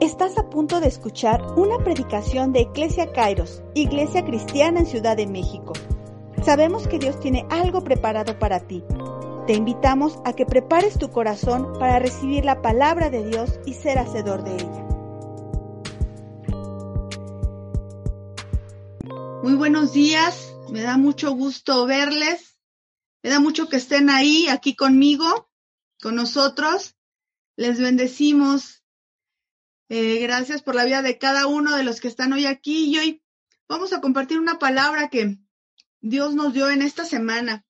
Estás a punto de escuchar una predicación de Iglesia Kairos, Iglesia Cristiana en Ciudad de México. Sabemos que Dios tiene algo preparado para ti. Te invitamos a que prepares tu corazón para recibir la palabra de Dios y ser hacedor de ella. Muy buenos días, me da mucho gusto verles, me da mucho que estén ahí, aquí conmigo, con nosotros. Les bendecimos eh, gracias por la vida de cada uno de los que están hoy aquí y hoy vamos a compartir una palabra que Dios nos dio en esta semana.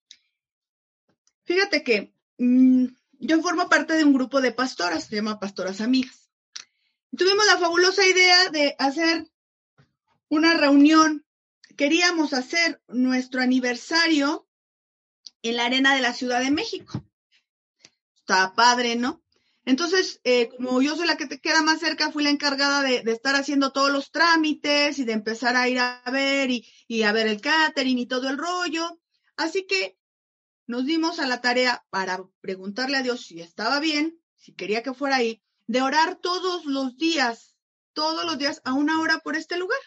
Fíjate que mm, yo formo parte de un grupo de pastoras, se llama Pastoras Amigas. Tuvimos la fabulosa idea de hacer una reunión. Queríamos hacer nuestro aniversario en la arena de la Ciudad de México. Está padre, ¿no? Entonces, eh, como yo soy la que te queda más cerca, fui la encargada de, estar haciendo todos los trámites y de empezar a ir a ver y, y, a ver el catering y todo el rollo. Así que nos dimos a la tarea para preguntarle a Dios si estaba bien, si quería que fuera ahí, de orar todos los días, todos los días a una hora por este lugar.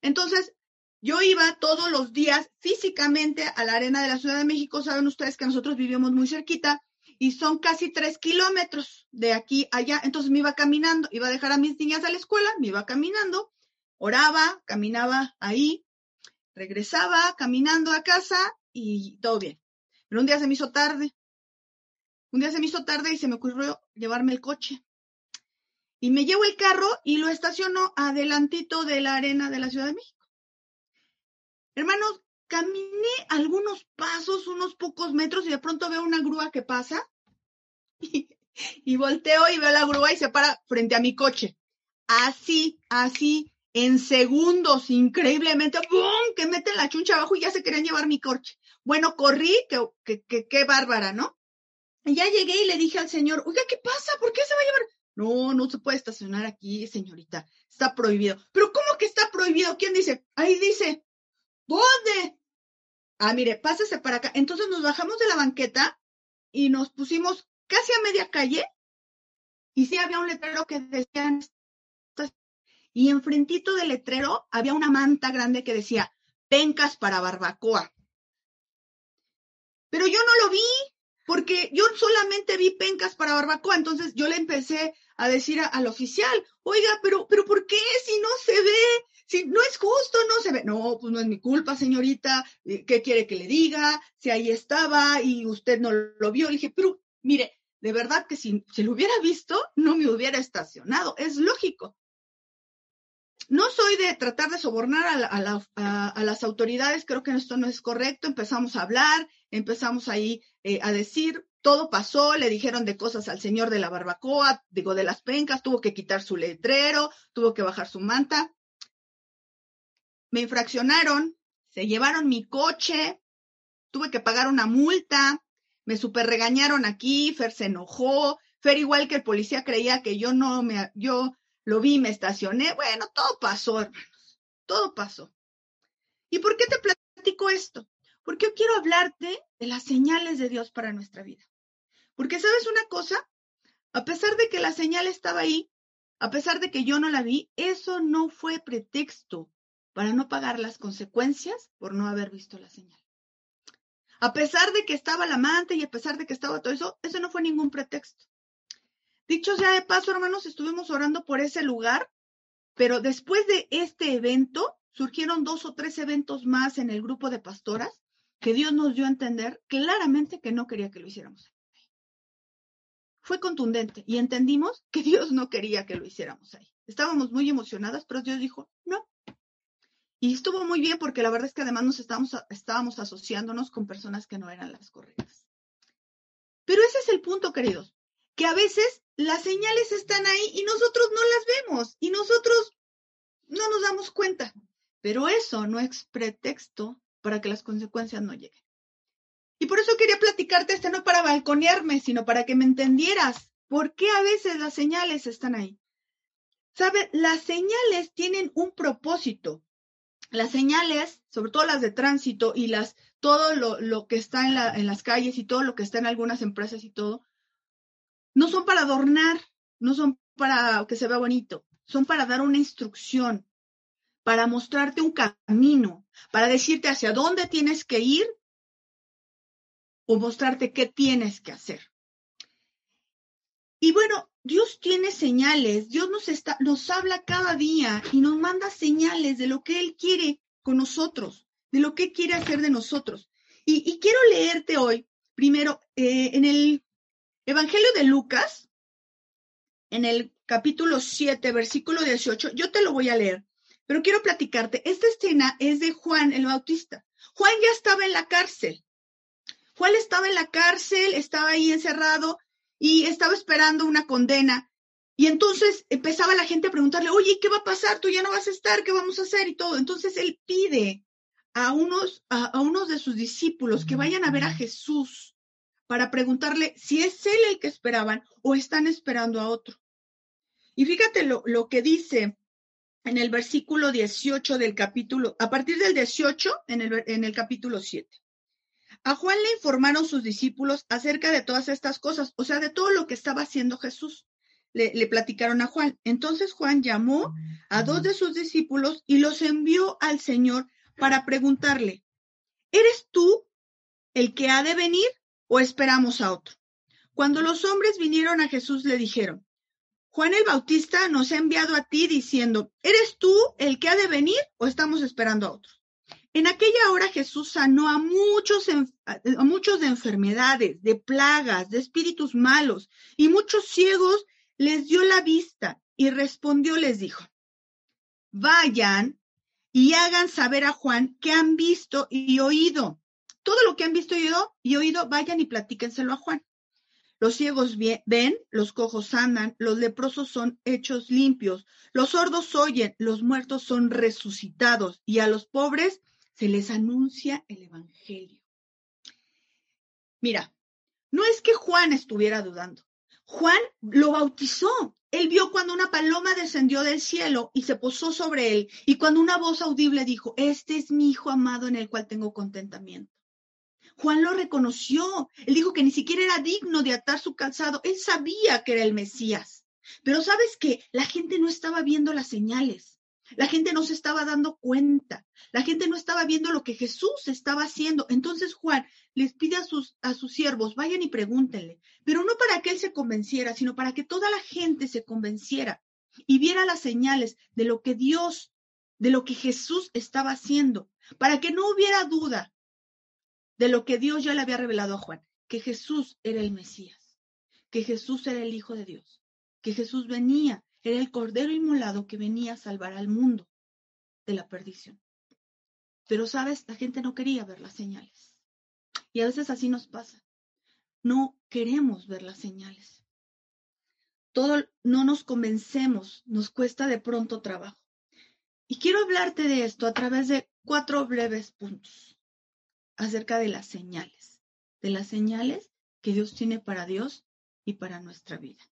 Entonces, yo iba todos los días físicamente a la arena de la Ciudad de México. Saben ustedes que nosotros vivimos muy cerquita y son casi tres kilómetros de aquí allá. Entonces me iba caminando, iba a dejar a mis niñas a la escuela, me iba caminando, oraba, caminaba ahí, regresaba caminando a casa y todo bien. Pero un día se me hizo tarde. Un día se me hizo tarde y se me ocurrió llevarme el coche. Y me llevo el carro y lo estaciono adelantito de la arena de la Ciudad de México. Hermanos, caminé algunos pasos, unos pocos metros y de pronto veo una grúa que pasa y, volteo y veo la grúa y se para frente a mi coche. Así, así, en segundos, increíblemente, ¡bum! que meten la chuncha abajo y ya se querían llevar mi coche. Bueno, corrí, que, que, qué bárbara, ¿no? Y ya llegué y le dije al señor, oiga, ¿qué pasa? ¿Por qué se va a llevar? No, no se puede estacionar aquí, señorita. Está prohibido. Pero ¿cómo que está prohibido? ¿Quién dice? Ahí dice. ¿Dónde? Ah, mire, pásese para acá. Entonces nos bajamos de la banqueta y nos pusimos casi a media calle y sí había un letrero que decía y enfrentito del letrero había una manta grande que decía pencas para barbacoa. Pero yo no lo vi porque yo solamente vi pencas para barbacoa, entonces yo le empecé a decir al oficial, oiga, pero, pero ¿por qué si no se ve? Si no es justo, no se ve. No, pues no es mi culpa, señorita. Eh, ¿Qué quiere que le diga? Si ahí estaba y usted no lo vio. Le dije, pero mire, de verdad que si se lo hubiera visto, no me hubiera estacionado. Es lógico. No soy de tratar de sobornar a, las autoridades, creo que esto no es correcto. Empezamos a hablar, empezamos ahí eh, a decir, todo pasó, le dijeron de cosas al señor de la barbacoa, digo, de las pencas, tuvo que quitar su letrero, tuvo que bajar su manta me infraccionaron, se llevaron mi coche, tuve que pagar una multa, me super regañaron aquí, Fer se enojó, Fer igual que el policía creía que yo no me, yo lo vi, me estacioné, bueno, todo pasó, hermanos, todo pasó. ¿Y por qué te platico esto? Porque yo quiero hablarte de las señales de Dios para nuestra vida. Porque sabes una cosa, a pesar de que la señal estaba ahí, a pesar de que yo no la vi, eso no fue pretexto para no pagar las consecuencias por no haber visto la señal. A pesar de que estaba la amante y a pesar de que estaba todo eso, eso no fue ningún pretexto. Dicho sea de paso, hermanos, estuvimos orando por ese lugar, pero después de este evento surgieron dos o tres eventos más en el grupo de pastoras que Dios nos dio a entender claramente que no quería que lo hiciéramos. Fue contundente y entendimos que Dios no quería que lo hiciéramos ahí. Estábamos muy emocionadas, pero Dios dijo, no, y estuvo muy bien porque la verdad es que además nos estábamos, asociándonos con personas que no eran las correctas. Pero ese es el punto, queridos, que a veces las señales están ahí y nosotros no las vemos y nosotros no nos damos cuenta. Pero eso no es pretexto para que las consecuencias no lleguen. Y por eso quería platicarte este no para balconearme, sino para que me entendieras por qué a veces las señales están ahí. ¿Sabe? Las señales tienen un propósito las señales, sobre todo las de tránsito y las, todo lo, que está en, la, en las calles y todo lo que está en algunas empresas y todo, no son para adornar, no son para que se vea bonito, son para dar una instrucción, para mostrarte un camino, para decirte hacia dónde tienes que ir o mostrarte qué tienes que hacer. Y bueno, Dios tiene señales, Dios nos, está, nos habla cada día y nos manda señales de lo que Él quiere con nosotros, de lo que quiere hacer de nosotros. Y, quiero leerte hoy, primero, eh, en el Evangelio de Lucas, en el capítulo 7, versículo 18, yo te lo voy a leer, pero quiero platicarte. Esta escena es de Juan el Bautista. Juan ya estaba en la cárcel. Juan estaba en la cárcel, estaba ahí encerrado y estaba esperando una condena. Y entonces empezaba la gente a preguntarle, oye, ¿qué va a pasar? Tú ya no vas a estar, ¿qué vamos a hacer? Y todo. Entonces él pide a unos, a, unos de sus discípulos que vayan a ver a Jesús para preguntarle si es él el que esperaban o están esperando a otro. Y fíjate lo, lo que dice en el versículo 18 del capítulo, a partir del 18 en el, en el capítulo 7. A Juan le informaron sus discípulos acerca de todas estas cosas, o sea, de todo lo que estaba haciendo Jesús. Le, le, platicaron a Juan. Entonces Juan llamó a dos de sus discípulos y los envió al Señor para preguntarle, ¿eres tú el que ha de venir o esperamos a otro? Cuando los hombres vinieron a Jesús le dijeron, Juan el Bautista nos ha enviado a ti diciendo, ¿eres tú el que ha de venir o estamos esperando a otro? En aquella hora Jesús sanó a muchos, muchos de enfermedades, de plagas, de espíritus malos, y muchos ciegos les dio la vista y respondió, les dijo, vayan y hagan saber a Juan que han visto y oído. Todo lo que han visto y oído, y oído vayan y platíquenselo a Juan. Los ciegos ven, los cojos andan, los leprosos son hechos limpios, los sordos oyen, los muertos son resucitados y a los pobres se les anuncia el Evangelio. Mira, no es que Juan estuviera dudando. Juan lo bautizó. Él vio cuando una paloma descendió del cielo y se posó sobre él, y cuando una voz audible dijo, este es mi hijo amado en el cual tengo contentamiento. Juan lo reconoció. Él dijo que ni siquiera era digno de atar su calzado. Él sabía que era el Mesías. Pero sabes que la gente no estaba viendo las señales. La gente no se estaba dando cuenta. La gente no estaba viendo lo que Jesús estaba haciendo. Entonces Juan les pide a sus, a sus siervos, vayan y pregúntenle, pero no para que él se convenciera, sino para que toda la gente se convenciera y viera las señales de lo que Dios, de lo que Jesús estaba haciendo, para que no hubiera duda de lo que Dios ya le había revelado a Juan, que Jesús era el Mesías, que Jesús era el Hijo de Dios, que Jesús venía era el cordero inmolado que venía a salvar al mundo de la perdición. Pero, sabes, la gente no quería ver las señales. Y a veces así nos pasa. No queremos ver las señales. Todo no nos convencemos, nos cuesta de pronto trabajo. Y quiero hablarte de esto a través de cuatro breves puntos acerca de las señales, de las señales que Dios tiene para Dios y para nuestra vida.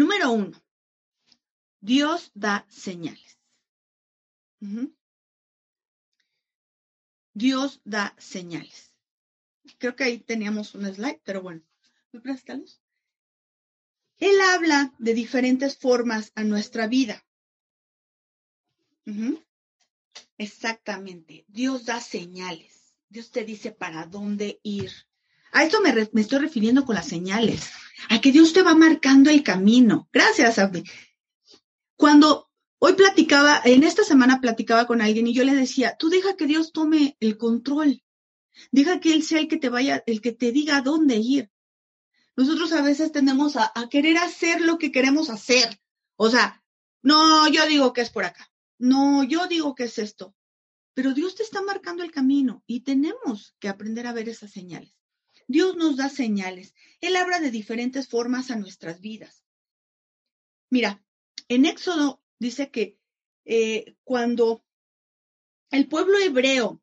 Número uno, Dios da señales. Dios da señales. Creo que ahí teníamos un slide, pero bueno, ¿me prestas? Él habla de diferentes formas a nuestra vida. Exactamente. Dios da señales. Dios te dice para dónde ir. A esto me, estoy refiriendo con las señales, a que Dios te va marcando el camino. Gracias, Abdi. Cuando hoy platicaba, en esta semana platicaba con alguien y yo le decía, tú deja que Dios tome el control, deja que Él sea el que te vaya, el que te diga dónde ir. Nosotros a veces tendemos a, a querer hacer lo que queremos hacer. O sea, no, yo digo que es por acá. No, yo digo que es esto. Pero Dios te está marcando el camino y tenemos que aprender a ver esas señales. Dios nos da señales. Él habla de diferentes formas a nuestras vidas. Mira, en Éxodo dice que eh, cuando el pueblo hebreo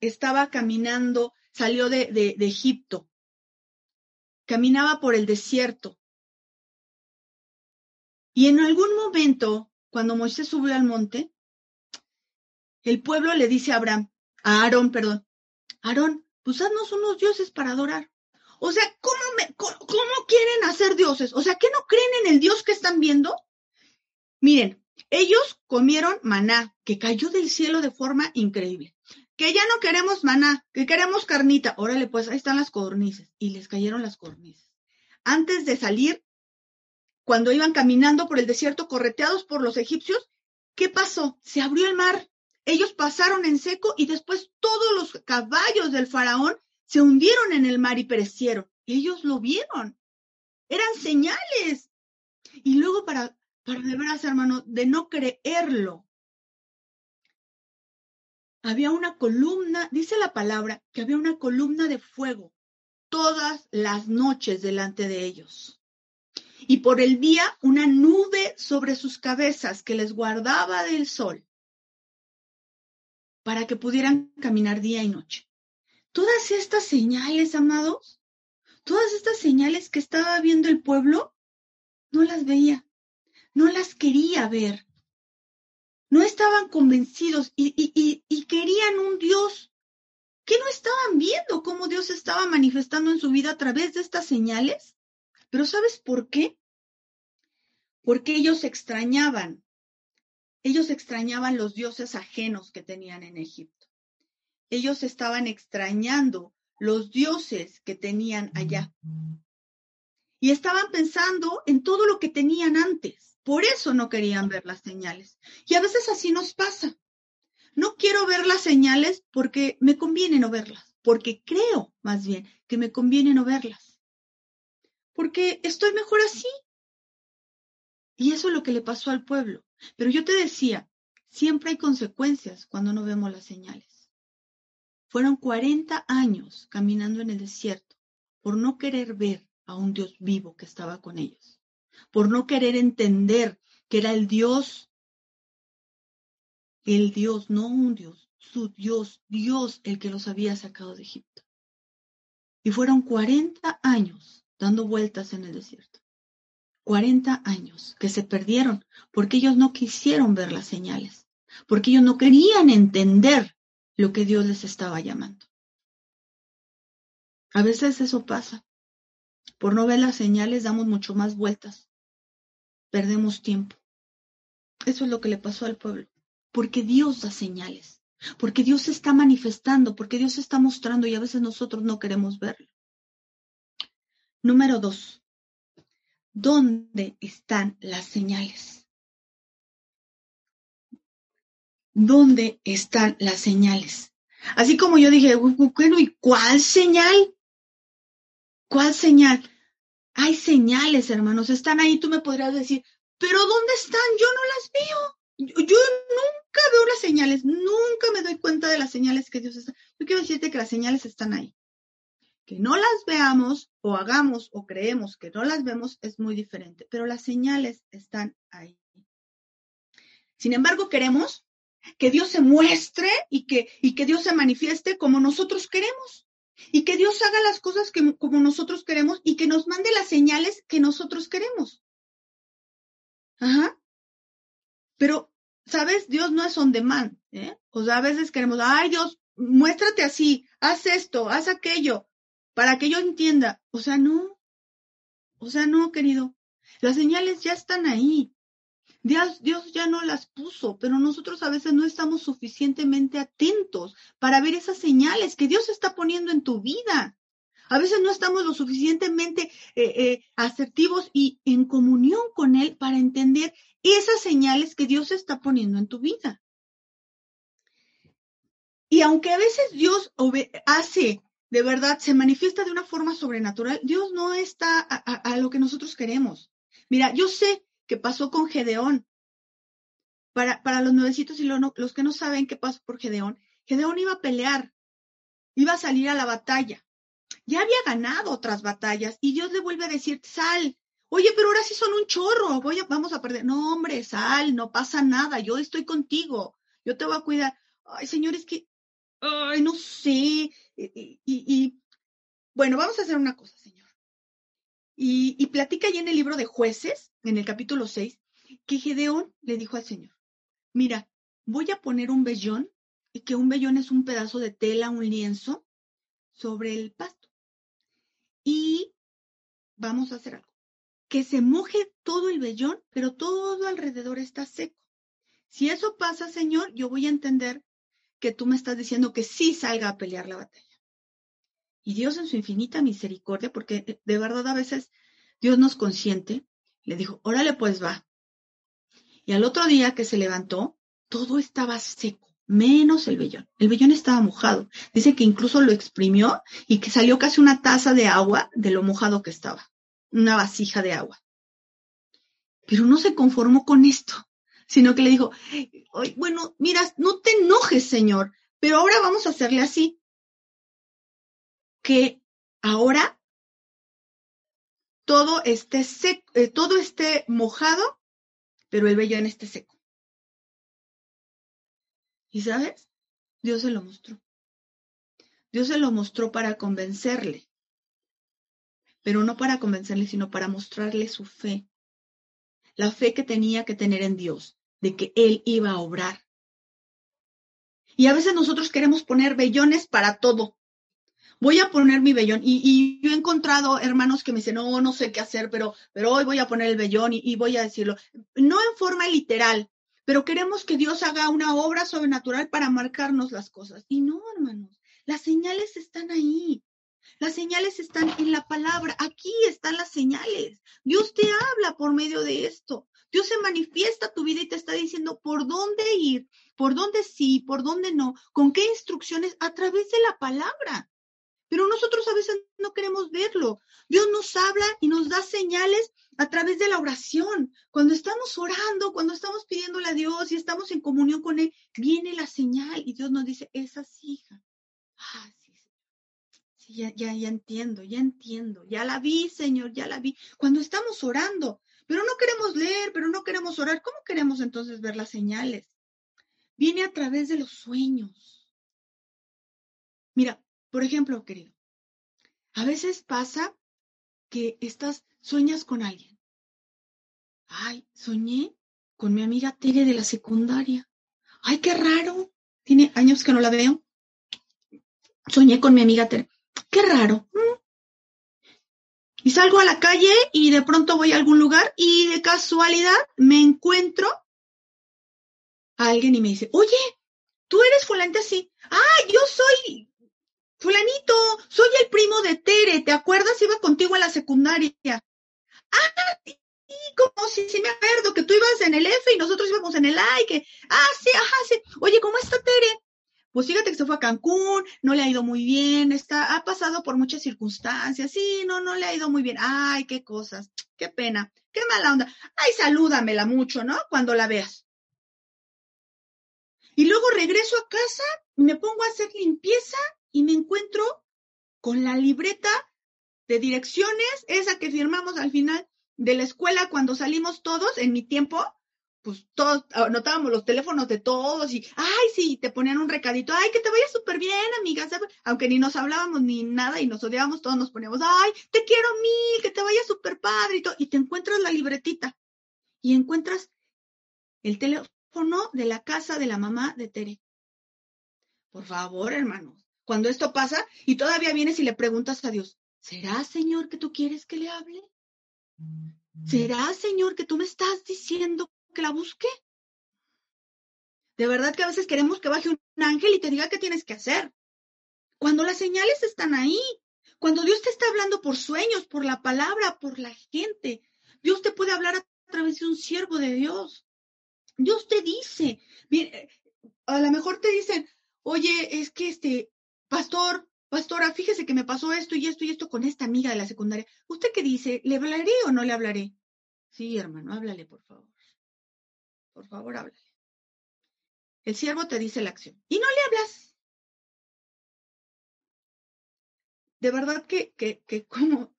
estaba caminando, salió de, de Egipto, caminaba por el desierto. Y en algún momento, cuando Moisés subió al monte, el pueblo le dice a Abraham, a Aarón, perdón, Aarón, pues haznos unos dioses para adorar. O sea, ¿cómo, me, cómo, ¿cómo quieren hacer dioses? O sea, ¿qué no creen en el Dios que están viendo? Miren, ellos comieron maná, que cayó del cielo de forma increíble. Que ya no queremos maná, que queremos carnita. Órale, pues ahí están las codornices. Y les cayeron las codornices. Antes de salir, cuando iban caminando por el desierto, correteados por los egipcios, ¿qué pasó? Se abrió el mar. Ellos pasaron en seco y después todos los caballos del faraón se hundieron en el mar y perecieron. Ellos lo vieron. Eran señales. Y luego para, para de veras, hermano, de no creerlo, había una columna, dice la palabra, que había una columna de fuego todas las noches delante de ellos. Y por el día una nube sobre sus cabezas que les guardaba del sol para que pudieran caminar día y noche. Todas estas señales, amados, todas estas señales que estaba viendo el pueblo, no las veía, no las quería ver no estaban convencidos y, querían un Dios que no estaban viendo cómo Dios estaba manifestando en su vida a través de estas señales. Pero ¿sabes por qué? Porque ellos extrañaban, ellos extrañaban los dioses ajenos que tenían en Egipto. Ellos estaban extrañando los dioses que tenían allá. Y estaban pensando en todo lo que tenían antes. Por eso no querían ver las señales. Y a veces así nos pasa. No quiero ver las señales porque me conviene no verlas, porque creo más bien que me conviene no verlas. Porque estoy mejor así. Y eso es lo que le pasó al pueblo. Pero yo te decía, siempre hay consecuencias cuando no vemos las señales. Fueron 40 años caminando en el desierto por no querer ver a un Dios vivo que estaba con ellos por no querer entender que era el Dios, el Dios, no un Dios, su Dios, Dios el que los había sacado de Egipto. Y fueron 40 años dando vueltas en el desierto. 40 años que se perdieron porque ellos no quisieron ver las señales, porque ellos no querían entender lo que Dios les estaba llamando. A veces eso pasa. Por no ver las señales damos mucho más vueltas perdemos tiempo. Eso es lo que le pasó al pueblo, porque Dios da señales, porque Dios se está manifestando, porque Dios se está mostrando y a veces nosotros no queremos verlo. Número dos, ¿dónde están las señales? ¿Dónde están las señales? Así como yo dije, ¿y cuál señal? ¿Cuál señal? Hay señales, hermanos, están ahí. Tú me podrías decir, pero ¿dónde están? Yo no las veo. Yo, nunca veo las señales, nunca me doy cuenta de las señales que Dios está. Yo quiero decirte que las señales están ahí. Que no las veamos o hagamos o creemos que no las vemos es muy diferente, pero las señales están ahí. Sin embargo, queremos que Dios se muestre y que, y que Dios se manifieste como nosotros queremos y que Dios haga las cosas que, como nosotros queremos y que nos mande las señales que nosotros queremos. Ajá. Pero, ¿sabes? Dios no es on demand, ¿eh? O sea, a veces queremos, ay Dios, muéstrate así, haz esto, haz aquello, para que yo entienda. O sea, no. O sea, no, querido. Las señales ya están ahí. Dios, Dios ya no las puso, pero nosotros a veces no estamos suficientemente atentos para ver esas señales que Dios está poniendo en tu vida. A veces no estamos lo suficientemente eh, eh, asertivos y en comunión con Él para entender esas señales que Dios está poniendo en tu vida. Y aunque a veces Dios hace, de verdad, se manifiesta de una forma sobrenatural, Dios no está a lo que nosotros queremos. Mira, yo sé que pasó con Gedeón. Para, para los nuevecitos y los que no saben qué pasó por Gedeón, Gedeón iba a pelear, iba a salir a la batalla. Ya había ganado otras batallas y Dios le vuelve a decir, sal. Oye, pero ahora sí son un chorro, voy a, vamos a perder. No, hombre, sal, no pasa nada, yo estoy contigo, yo te voy a cuidar. Ay, señor, es que, ay, no sé. Y, y, bueno, vamos a hacer una cosa, señor. Y, y platica ahí en el libro de jueces, en el capítulo 6, que Gedeón le dijo al Señor, mira, voy a poner un vellón que un vellón es un pedazo de tela, un lienzo sobre el pasto. Y vamos a hacer algo. Que se moje todo el vellón, pero todo alrededor está seco. Si eso pasa, Señor, yo voy a entender que tú me estás diciendo que sí salga a pelear la batalla. Y Dios en su infinita misericordia, porque eh, de verdad a veces Dios nos consiente, le dijo, órale pues va. Y al otro día que se levantó, todo estaba seco, menos el vellón. El vellón estaba mojado. Dice que incluso lo exprimió y que salió casi una taza de agua de lo mojado que estaba, una vasija de agua. Pero no se conformó con esto, sino que le dijo, bueno, mira, no te enojes, Señor, pero ahora vamos a hacerle así. Que ahora todo esté seco, eh, todo esté mojado, pero el vellón esté seco. ¿Y sabes? Dios se lo mostró. Dios se lo mostró para convencerle, pero no para convencerle, sino para mostrarle su fe, la fe que tenía que tener en Dios, de que Él iba a obrar. Y a veces nosotros queremos poner vellones para todo voy a poner mi vellón. Y, yo he encontrado hermanos que me dicen, no, no sé qué hacer, pero, pero hoy voy a poner el vellón y, y voy a decirlo. No en forma literal, pero queremos que Dios haga una obra sobrenatural para marcarnos las cosas. Y no, hermanos, las señales están ahí. Las señales están en la palabra. Aquí están las señales. Dios te habla por medio de esto. Dios se manifiesta tu vida y te está diciendo por dónde ir, por dónde sí, por dónde no, con qué instrucciones a través de la palabra pero nosotros a veces no queremos verlo. Dios nos habla y nos da señales a través de la oración. Cuando estamos orando, cuando estamos pidiéndole a Dios y estamos en comunión con Él, viene la señal y Dios nos dice, esa es hija. Ah, sí, sí ya entiendo, ya entiendo, ya la vi, Señor, ya la vi. Cuando estamos orando, pero no queremos leer, pero no queremos orar, ¿cómo queremos entonces ver las señales? Viene a través de los sueños. Mira, por ejemplo, querido, a veces pasa que estás, sueñas con alguien. Ay, soñé con mi amiga Tere de la secundaria. Ay, qué raro. Tiene años que no la veo. Soñé con mi amiga Tere. Qué raro. Y salgo a la calle y de pronto voy a algún lugar y de casualidad me encuentro a alguien y me dice, oye, tú eres fulante así. Ah, yo soy Fulanito, soy el primo de Tere, ¿te acuerdas? Iba contigo a la secundaria. Ah, sí, como si me acuerdo que tú ibas en el F y nosotros íbamos en el A y que, ah, sí, ajá, sí. Oye, ¿cómo está Tere? Pues fíjate que se fue a Cancún, no le ha ido muy bien, está, ha pasado por muchas circunstancias, sí, no, no le ha ido muy bien. Ay, qué cosas, qué pena, qué mala onda. Ay, salúdamela mucho, ¿no? Cuando la veas. Y luego regreso a casa, me pongo a hacer limpieza y me encuentro con la libreta de direcciones, esa que firmamos al final de la escuela cuando salimos todos, en mi tiempo, pues todos anotábamos los teléfonos de todos y, ay, sí, te ponían un recadito, ay, que te vaya súper bien, amiga, aunque ni nos hablábamos ni nada y nos odiábamos, todos nos poníamos, ay, te quiero mil, que te vaya súper padre y todo, y te encuentras la libretita y encuentras el teléfono de la casa de la mamá de Tere. Por favor, hermanos, cuando esto pasa y todavía vienes y le preguntas a Dios, ¿será, Señor, que tú quieres que le hable? ¿Será, Señor, que tú me estás diciendo que la busque? De verdad que a veces queremos que baje un ángel y te diga qué tienes que hacer. Cuando las señales están ahí, cuando Dios te está hablando por sueños, por la palabra, por la gente, Dios te puede hablar a través de un siervo de Dios. Dios te dice, a lo mejor te dicen, oye, es que este, pastor, pastora, fíjese que me pasó esto y esto y esto con esta amiga de la secundaria. ¿Usted qué dice? ¿Le hablaré o no le hablaré? Sí, hermano, háblale, por favor. Por favor, háblale. El siervo te dice la acción y no le hablas. De verdad que, que, que como,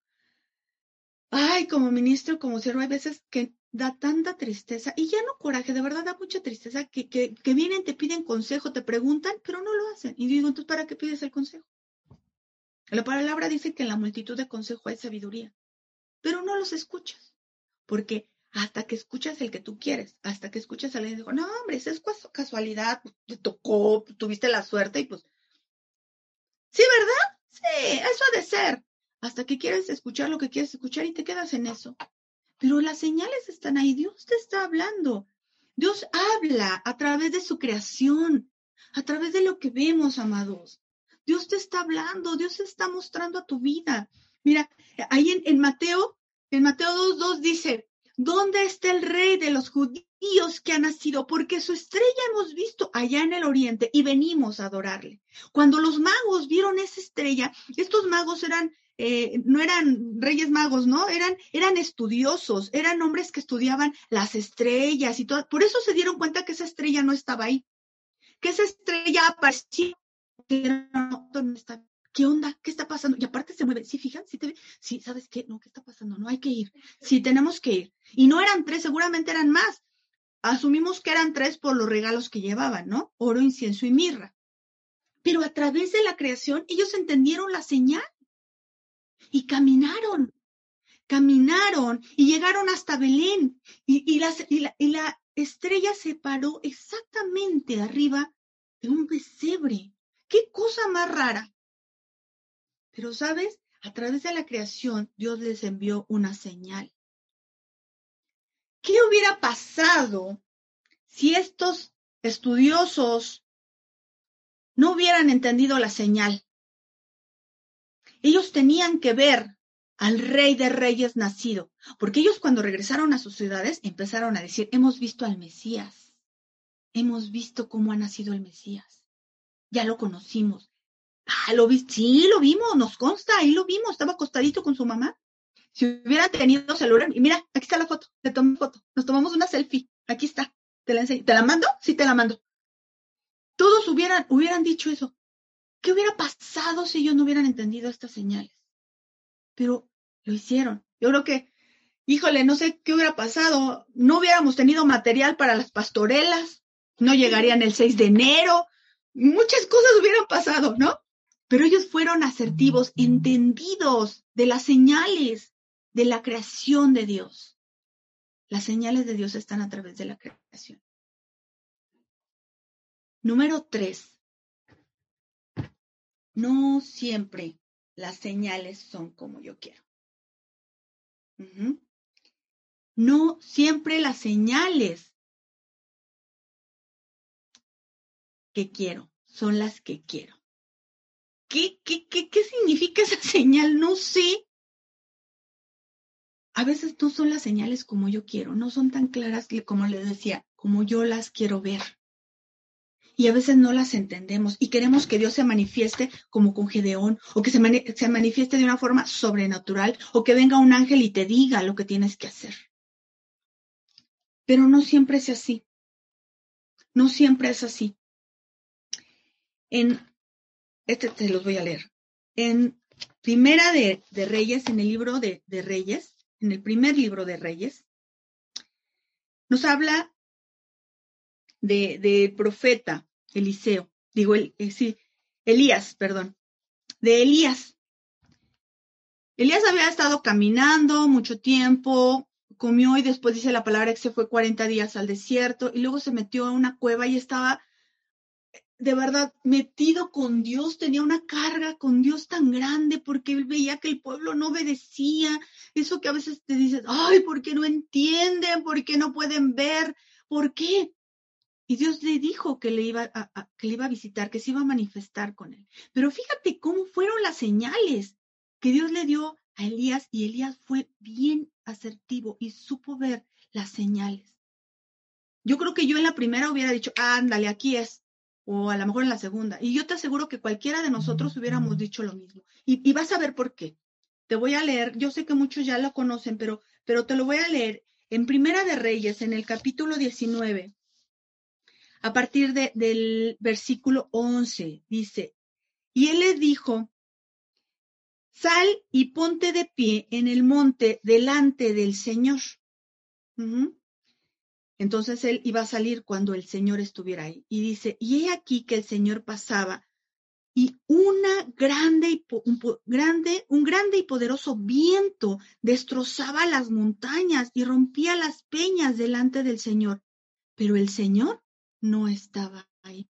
ay, como ministro, como siervo, hay veces que da tanta tristeza y ya no coraje, de verdad da mucha tristeza que, que, vienen, te piden consejo, te preguntan, pero no lo hacen. Y digo, entonces, ¿para qué pides el consejo? La palabra dice que en la multitud de consejos hay sabiduría, pero no los escuchas, porque hasta que escuchas el que tú quieres, hasta que escuchas a alguien y dijo, no, hombre, eso es casualidad, pues, te tocó, tuviste la suerte y pues, sí, ¿verdad? Sí, eso ha de ser. Hasta que quieres escuchar lo que quieres escuchar y te quedas en eso. Pero las señales están ahí, Dios te está hablando. Dios habla a través de su creación, a través de lo que vemos, amados. Dios te está hablando, Dios te está mostrando a tu vida. Mira, ahí en, Mateo, en Mateo 2.2 dice, ¿dónde está el rey de los judíos que ha nacido? Porque su estrella hemos visto allá en el oriente y venimos a adorarle. Cuando los magos vieron esa estrella, estos magos eran eh, no eran reyes magos, ¿no? Eran, eran estudiosos, eran hombres que estudiaban las estrellas y todo. Por eso se dieron cuenta que esa estrella no estaba ahí, que esa estrella aparecía. ¿Qué onda? ¿Qué está pasando? Y aparte se mueve. ¿Sí, fijan? ¿Sí, te... sí, ¿sabes qué? No, ¿qué está pasando? No hay que ir. Sí, tenemos que ir. Y no eran tres, seguramente eran más. Asumimos que eran tres por los regalos que llevaban, ¿no? Oro, incienso y mirra. Pero a través de la creación, ellos entendieron la señal y caminaron, caminaron y llegaron hasta Belén y, la, y la estrella se paró exactamente arriba de un pesebre. Qué cosa más rara. Pero, ¿sabes? A través de la creación, Dios les envió una señal. ¿Qué hubiera pasado si estos estudiosos no hubieran entendido la señal? Ellos tenían que ver al rey de reyes nacido, porque ellos cuando regresaron a sus ciudades empezaron a decir, hemos visto al Mesías, hemos visto cómo ha nacido el Mesías, ya lo conocimos. Ah, lo vi, sí, lo vimos, nos consta, ahí lo vimos, estaba acostadito con su mamá. Si hubieran tenido celular, y mira, aquí está la foto, te tomé foto, nos tomamos una selfie, aquí está, te la enseño. ¿Te la mando? Sí, te la mando. Todos hubieran, hubieran dicho eso. ¿Qué hubiera pasado si ellos no hubieran entendido estas señales? Pero lo hicieron. Yo creo que, híjole, no sé qué hubiera pasado. No hubiéramos tenido material para las pastorelas, no llegarían el 6 de enero, muchas cosas hubieran pasado, ¿no? Pero ellos fueron asertivos, entendidos de las señales de la creación de Dios. Las señales de Dios están a través de la creación. Número tres, no siempre las señales son como yo quiero. No siempre las señales que quiero son las que quiero. ¿Qué, qué, qué, qué significa esa señal? No sé. A veces no son las señales como yo quiero, no son tan claras como les decía, como yo las quiero ver y a veces no las entendemos y queremos que Dios se manifieste como con Gedeón o que se, se, manifieste de una forma sobrenatural o que venga un ángel y te diga lo que tienes que hacer. Pero no siempre es así. No siempre es así. En, este te los voy a leer. En Primera de, de Reyes, en el libro de, de Reyes, en el primer libro de Reyes, nos habla de, profeta Eliseo, digo, el, eh, sí, Elías, perdón, de Elías. Elías había estado caminando mucho tiempo, comió y después dice la palabra que se fue 40 días al desierto y luego se metió a una cueva y estaba de verdad metido con Dios, tenía una carga con Dios tan grande porque él veía que el pueblo no obedecía. Eso que a veces te dices, ay, ¿por qué no entienden? ¿Por qué no pueden ver? ¿Por qué? Y Dios le dijo que le, iba a, que le iba a visitar, que se iba a manifestar con él. Pero fíjate cómo fueron las señales que Dios le dio a Elías y Elías fue bien asertivo y supo ver las señales. Yo creo que yo en la primera hubiera dicho, ándale, aquí es, o a lo mejor en la segunda. Y yo te aseguro que cualquiera de nosotros hubiéramos dicho lo mismo. Y, y vas a ver por qué. Te voy a leer, yo sé que muchos ya lo conocen, pero, pero te lo voy a leer en Primera de Reyes, en el capítulo 19, a partir del versículo 11, dice, y él le dijo, sal y ponte de pie en el monte delante del Señor. Entonces él iba a salir cuando el Señor estuviera ahí. Y dice, y he aquí que el Señor pasaba y una grande un, grande, un grande y poderoso viento destrozaba las montañas y rompía las peñas delante del Señor. Pero el Señor no estaba ahí.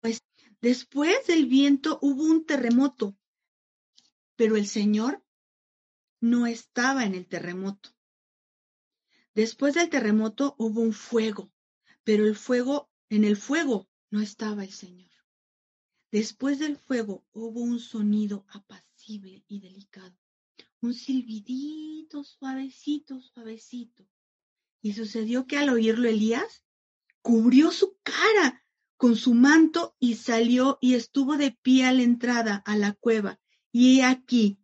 Pues después del viento hubo un terremoto, pero el Señor no estaba en el terremoto. Después del terremoto hubo un fuego, pero el fuego, en el fuego no estaba el Señor. Después del fuego hubo un sonido apacible y delicado, un silbidito suavecito, suavecito. Y sucedió que al oírlo Elías cubrió su cara con su manto y salió y estuvo de pie a la entrada a la cueva. Y he aquí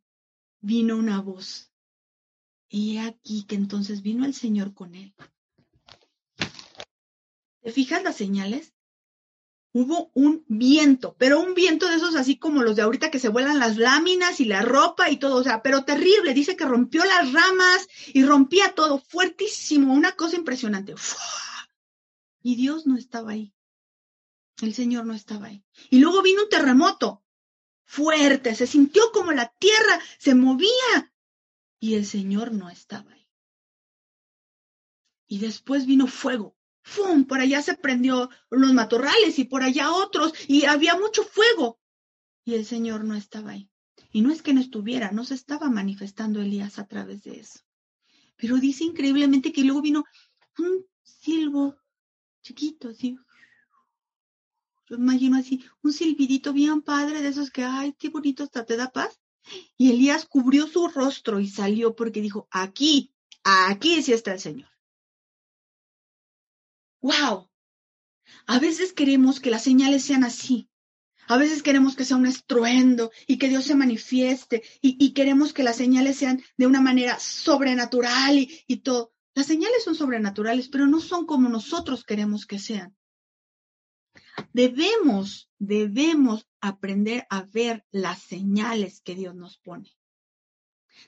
vino una voz. Y he aquí que entonces vino el Señor con él. ¿Te fijas las señales? Hubo un viento, pero un viento de esos así como los de ahorita que se vuelan las láminas y la ropa y todo, o sea, pero terrible, dice que rompió las ramas y rompía todo, fuertísimo, una cosa impresionante. Y Dios no estaba ahí. El Señor no estaba ahí. Y luego vino un terremoto fuerte, se sintió como la tierra se movía y el Señor no estaba ahí. Y después vino fuego ¡fum! Por allá se prendió los matorrales y por allá otros y había mucho fuego. Y el Señor no estaba ahí. Y no es que no estuviera, no se estaba manifestando Elías a través de eso. Pero dice increíblemente que luego vino un silbo chiquito, así. Yo imagino así, un silbidito bien padre de esos que, ay, qué bonito hasta te da paz. Y Elías cubrió su rostro y salió porque dijo, aquí, aquí sí está el Señor. ¡Wow! A veces queremos que las señales sean así. A veces queremos que sea un estruendo y que Dios se manifieste y, queremos que las señales sean de una manera sobrenatural y, todo. Las señales son sobrenaturales, pero no son como nosotros queremos que sean. Debemos, debemos aprender a ver las señales que Dios nos pone.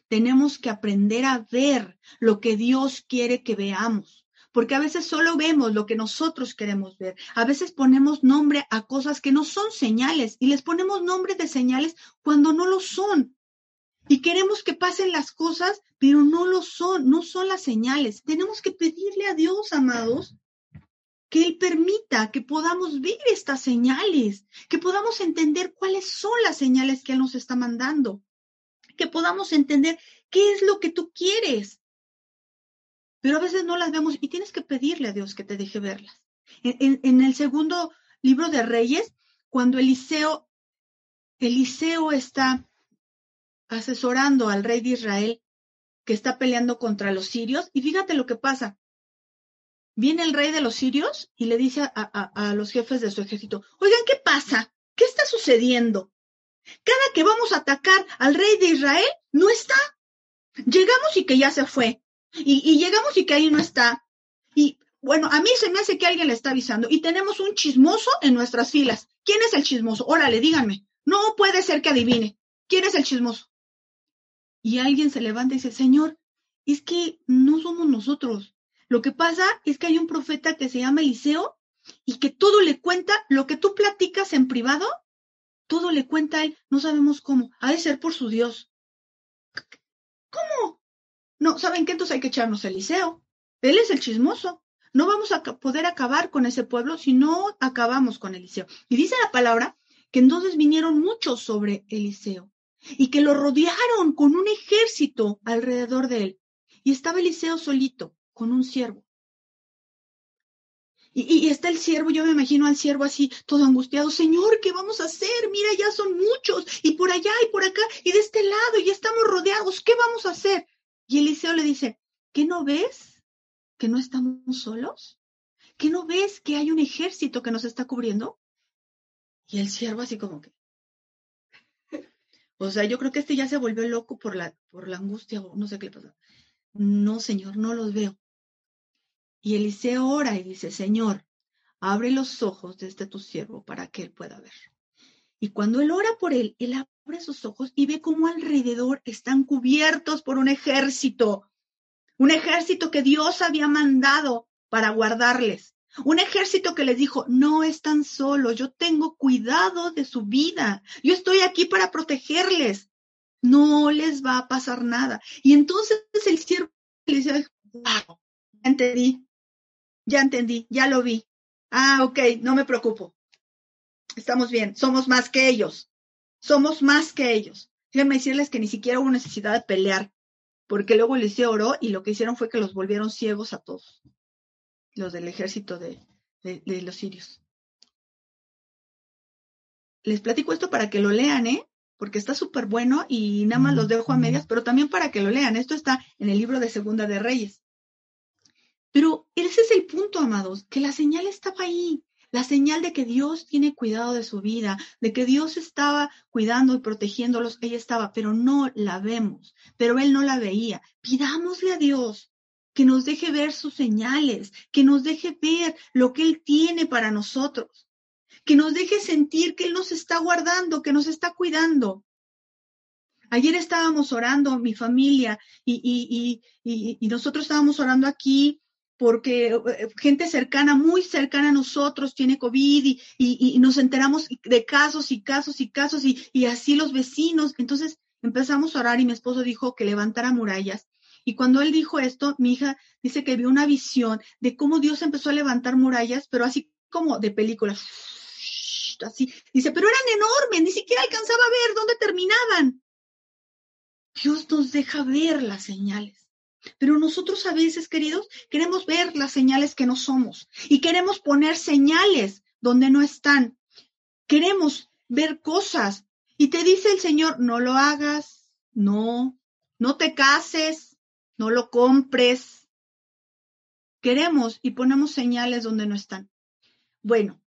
Tenemos que aprender a ver lo que Dios quiere que veamos porque a veces solo vemos lo que nosotros queremos ver. A veces ponemos nombre a cosas que no son señales y les ponemos nombre de señales cuando no lo son. Y queremos que pasen las cosas, pero no lo son, no son las señales. Tenemos que pedirle a Dios, amados, que Él permita que podamos ver estas señales, que podamos entender cuáles son las señales que Él nos está mandando, que podamos entender qué es lo que tú quieres pero a veces no las vemos y tienes que pedirle a Dios que te deje verlas. En, el segundo libro de Reyes, cuando Eliseo, Eliseo está asesorando al rey de Israel que está peleando contra los sirios, y fíjate lo que pasa. Viene el rey de los sirios y le dice a, a los jefes de su ejército, oigan, ¿qué pasa? ¿Qué está sucediendo? Cada que vamos a atacar al rey de Israel, no está. Llegamos y que ya se fue. Y, llegamos y que ahí no está. Y bueno, a mí se me hace que alguien le está avisando. Y tenemos un chismoso en nuestras filas. ¿Quién es el chismoso? Órale, díganme. No puede ser que adivine. ¿Quién es el chismoso? Y alguien se levanta y dice, Señor, es que no somos nosotros. Lo que pasa es que hay un profeta que se llama Eliseo y que todo le cuenta lo que tú platicas en privado, todo le cuenta a él. No sabemos cómo. Ha de ser por su Dios. ¿Cómo? No, ¿saben qué? Entonces hay que echarnos Eliseo. Él es el chismoso. No vamos a poder acabar con ese pueblo si no acabamos con Eliseo. Y dice la palabra que entonces vinieron muchos sobre Eliseo y que lo rodearon con un ejército alrededor de él. Y estaba Eliseo solito, con un siervo. Y, y, está el siervo, yo me imagino al siervo así, todo angustiado, Señor, ¿qué vamos a hacer? Mira, ya son muchos, y por allá y por acá, y de este lado, y estamos rodeados, ¿qué vamos a hacer? Y Eliseo le dice, ¿qué no ves? ¿Que no estamos solos? ¿Que no ves que hay un ejército que nos está cubriendo? Y el siervo así como que... O sea, yo creo que este ya se volvió loco por la, por la angustia o no sé qué le pasó. No, Señor, no los veo. Y Eliseo ora y dice, Señor, abre los ojos de este tu siervo para que él pueda ver. Y cuando él ora por él, él abre sus ojos y ve cómo alrededor están cubiertos por un ejército, un ejército que Dios había mandado para guardarles, Un ejército que les dijo, no están solos, yo tengo cuidado de su vida, yo estoy aquí para protegerles, no les va a pasar nada. Y entonces el siervo le dice, wow, ya entendí, ya entendí, ya lo vi. Ah, ok, no me preocupo. Estamos bien, somos más que ellos, somos más que ellos. Déjenme decirles que ni siquiera hubo necesidad de pelear, porque luego Eliseo oró y lo que hicieron fue que los volvieron ciegos a todos, los del ejército de, de, los sirios. Les platico esto para que lo lean, ¿eh? Porque está súper bueno y nada más los dejo a medias, pero también para que lo lean. Esto está en el libro de Segunda de Reyes. Pero ese es el punto, amados, que la señal estaba ahí la señal de que Dios tiene cuidado de su vida, de que Dios estaba cuidando y protegiéndolos, ella estaba, pero no la vemos, pero él no la veía. Pidámosle a Dios que nos deje ver sus señales, que nos deje ver lo que Él tiene para nosotros, que nos deje sentir que Él nos está guardando, que nos está cuidando. Ayer estábamos orando, mi familia, y, y, y, y nosotros estábamos orando aquí porque eh, gente cercana, muy cercana a nosotros, tiene COVID y, nos enteramos de casos y casos y casos y, así los vecinos. Entonces empezamos a orar y mi esposo dijo que levantara murallas. Y cuando él dijo esto, mi hija dice que vio una visión de cómo Dios empezó a levantar murallas, pero así como de películas. Así. Dice, pero eran enormes, ni siquiera alcanzaba a ver dónde terminaban. Dios nos deja ver las señales. Pero nosotros a veces, queridos, queremos ver las señales que no somos y queremos poner señales donde no están. Queremos ver cosas y te dice el Señor, no lo hagas, no, no te cases, no lo compres. Queremos y ponemos señales donde no están. Bueno,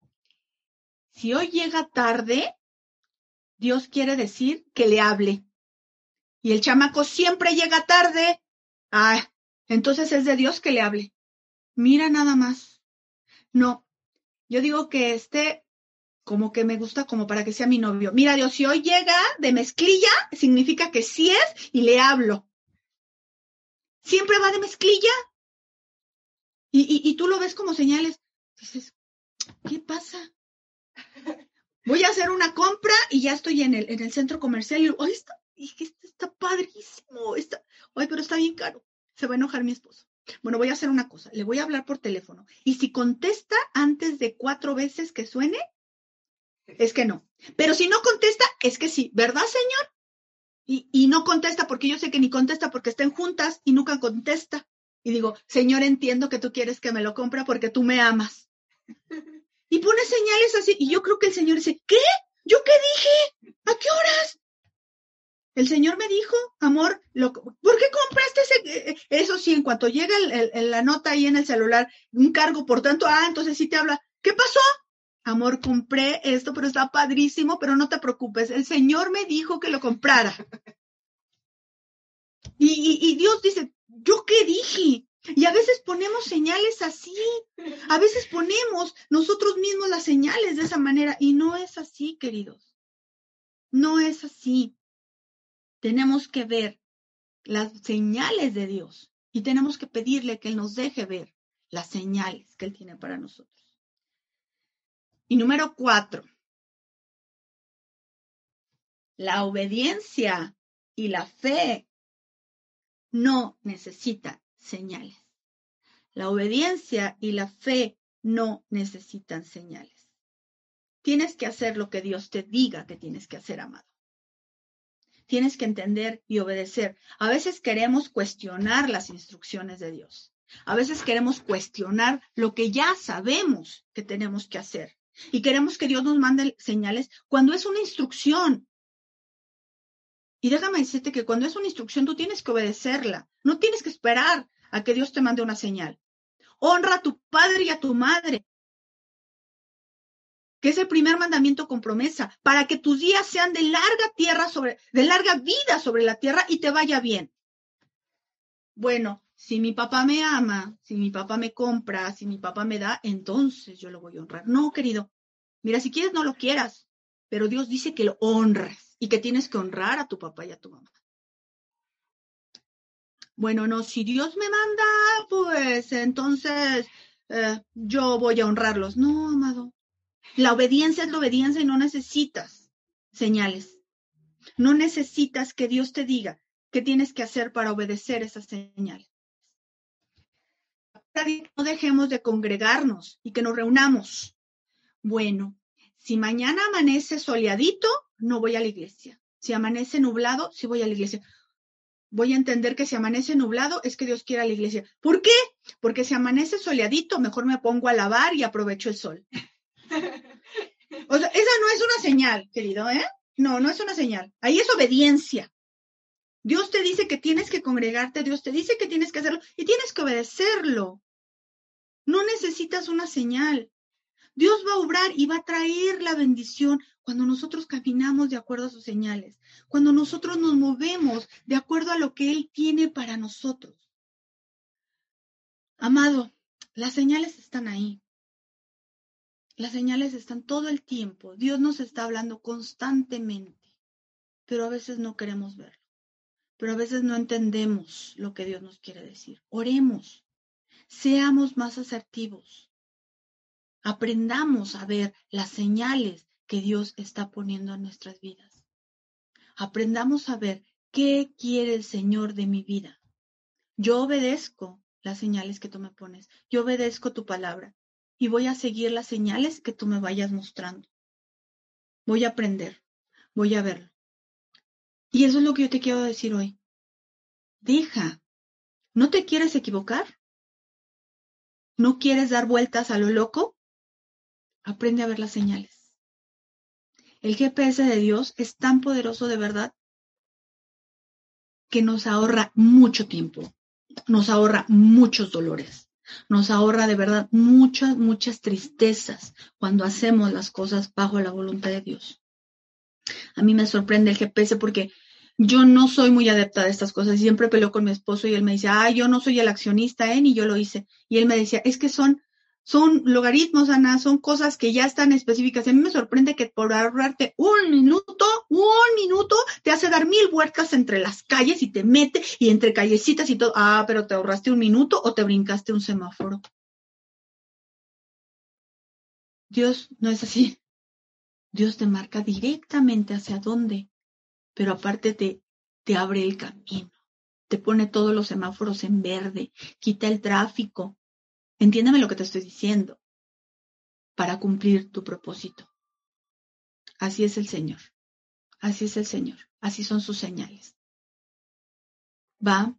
si hoy llega tarde, Dios quiere decir que le hable. Y el chamaco siempre llega tarde Ah, entonces es de Dios que le hable. Mira nada más. No, yo digo que este como que me gusta como para que sea mi novio. Mira, Dios, si hoy llega de mezclilla, significa que sí es y le hablo. Siempre va de mezclilla. Y, tú lo ves como señales. Dices, ¿qué pasa? Voy a hacer una compra y ya estoy en el, en el centro comercial y, ¡ay, está, este está padrísimo! Está, ay, pero está bien caro. Se va a enojar mi esposo. Bueno, voy a hacer una cosa. Le voy a hablar por teléfono. Y si contesta antes de cuatro veces que suene, es que no. Pero si no contesta, es que sí. ¿Verdad, señor? Y, y no contesta porque yo sé que ni contesta porque estén juntas y nunca contesta. Y digo, Señor, entiendo que tú quieres que me lo compre porque tú me amas. Y pone señales así. Y yo creo que el Señor dice, ¿qué? ¿Yo qué dije? ¿A qué horas? El Señor me dijo, amor, lo, ¿por qué compraste ese? Eh, eso sí, en cuanto llega la nota ahí en el celular, un cargo, por tanto, ah, entonces sí te habla. ¿Qué pasó? Amor, compré esto, pero está padrísimo, pero no te preocupes. El Señor me dijo que lo comprara. Y, y Dios dice, ¿yo qué dije? Y a veces ponemos señales así, a veces ponemos nosotros mismos las señales de esa manera y no es así, queridos. No es así tenemos que ver las señales de Dios y tenemos que pedirle que Él nos deje ver las señales que Él tiene para nosotros. Y número cuatro, la obediencia y la fe no necesitan señales. La obediencia y la fe no necesitan señales. Tienes que hacer lo que Dios te diga que tienes que hacer, amado tienes que entender y obedecer. A veces queremos cuestionar las instrucciones de Dios. A veces queremos cuestionar lo que ya sabemos que tenemos que hacer. Y queremos que Dios nos mande señales cuando es una instrucción. Y déjame decirte que cuando es una instrucción tú tienes que obedecerla. No tienes que esperar a que Dios te mande una señal. Honra a tu padre y a tu madre que es el primer mandamiento con promesa, para que tus días sean de larga tierra sobre, de larga vida sobre la tierra y te vaya bien. Bueno, si mi papá me ama, si mi papá me compra, si mi papá me da, entonces yo lo voy a honrar. No, querido. Mira, si quieres no lo quieras, pero Dios dice que lo honres y que tienes que honrar a tu papá y a tu mamá. Bueno, no, si Dios me manda, pues entonces eh, yo voy a honrarlos. No, amado. La obediencia es la obediencia y no necesitas señales. No necesitas que Dios te diga qué tienes que hacer para obedecer esas señales. No dejemos de congregarnos y que nos reunamos. Bueno, si mañana amanece soleadito, no voy a la iglesia. Si amanece nublado, sí voy a la iglesia. Voy a entender que si amanece nublado es que Dios quiere a la iglesia. ¿Por qué? Porque si amanece soleadito, mejor me pongo a lavar y aprovecho el sol. O sea, esa no es una señal, querido, ¿eh? No, no es una señal. Ahí es obediencia. Dios te dice que tienes que congregarte, Dios te dice que tienes que hacerlo y tienes que obedecerlo. No necesitas una señal. Dios va a obrar y va a traer la bendición cuando nosotros caminamos de acuerdo a sus señales, cuando nosotros nos movemos de acuerdo a lo que Él tiene para nosotros. Amado, las señales están ahí. Las señales están todo el tiempo. Dios nos está hablando constantemente, pero a veces no queremos verlo. Pero a veces no entendemos lo que Dios nos quiere decir. Oremos, seamos más asertivos. Aprendamos a ver las señales que Dios está poniendo en nuestras vidas. Aprendamos a ver qué quiere el Señor de mi vida. Yo obedezco las señales que tú me pones. Yo obedezco tu palabra y voy a seguir las señales que tú me vayas mostrando. Voy a aprender, voy a verlo. Y eso es lo que yo te quiero decir hoy. Deja. ¿No te quieres equivocar? ¿No quieres dar vueltas a lo loco? Aprende a ver las señales. El GPS de Dios es tan poderoso de verdad que nos ahorra mucho tiempo, nos ahorra muchos dolores, nos ahorra de verdad muchas, muchas tristezas cuando hacemos las cosas bajo la voluntad de Dios. A mí me sorprende el GPS porque yo no soy muy adepta de estas cosas. Siempre peleo con mi esposo y él me dice, ah, yo no soy el accionista, ¿eh? Ni yo lo hice. Y él me decía, es que son, son logaritmos, Ana, son cosas que ya están específicas. A mí me sorprende que por ahorrarte un minuto, un minuto, te hace dar mil vueltas entre las calles y te mete y entre callecitas y todo. Ah, pero te ahorraste un minuto o te brincaste un semáforo. Dios no es así. Dios te marca directamente hacia dónde pero aparte te, te abre el camino, te pone todos los semáforos en verde, quita el tráfico. Entiéndeme lo que te estoy diciendo, para cumplir tu propósito. Así es el Señor, así es el Señor, así son sus señales. Va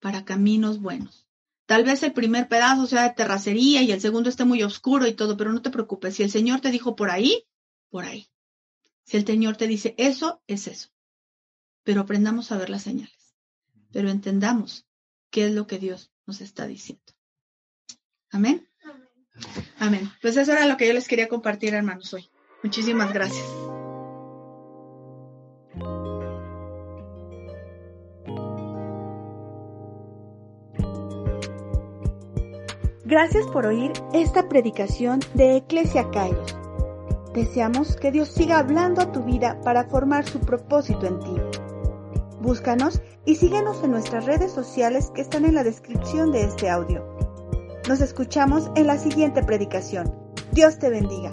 para caminos buenos. Tal vez el primer pedazo sea de terracería y el segundo esté muy oscuro y todo, pero no te preocupes. Si el Señor te dijo por ahí, por ahí. Si el Señor te dice eso, es eso. Pero aprendamos a ver las señales. Pero entendamos qué es lo que Dios nos está diciendo. Amén. Amén. Pues eso era lo que yo les quería compartir, hermanos, hoy. Muchísimas gracias. Gracias por oír esta predicación de Eclesia Kairos. Deseamos que Dios siga hablando a tu vida para formar su propósito en ti. Búscanos y síguenos en nuestras redes sociales que están en la descripción de este audio. Nos escuchamos en la siguiente predicación. Dios te bendiga.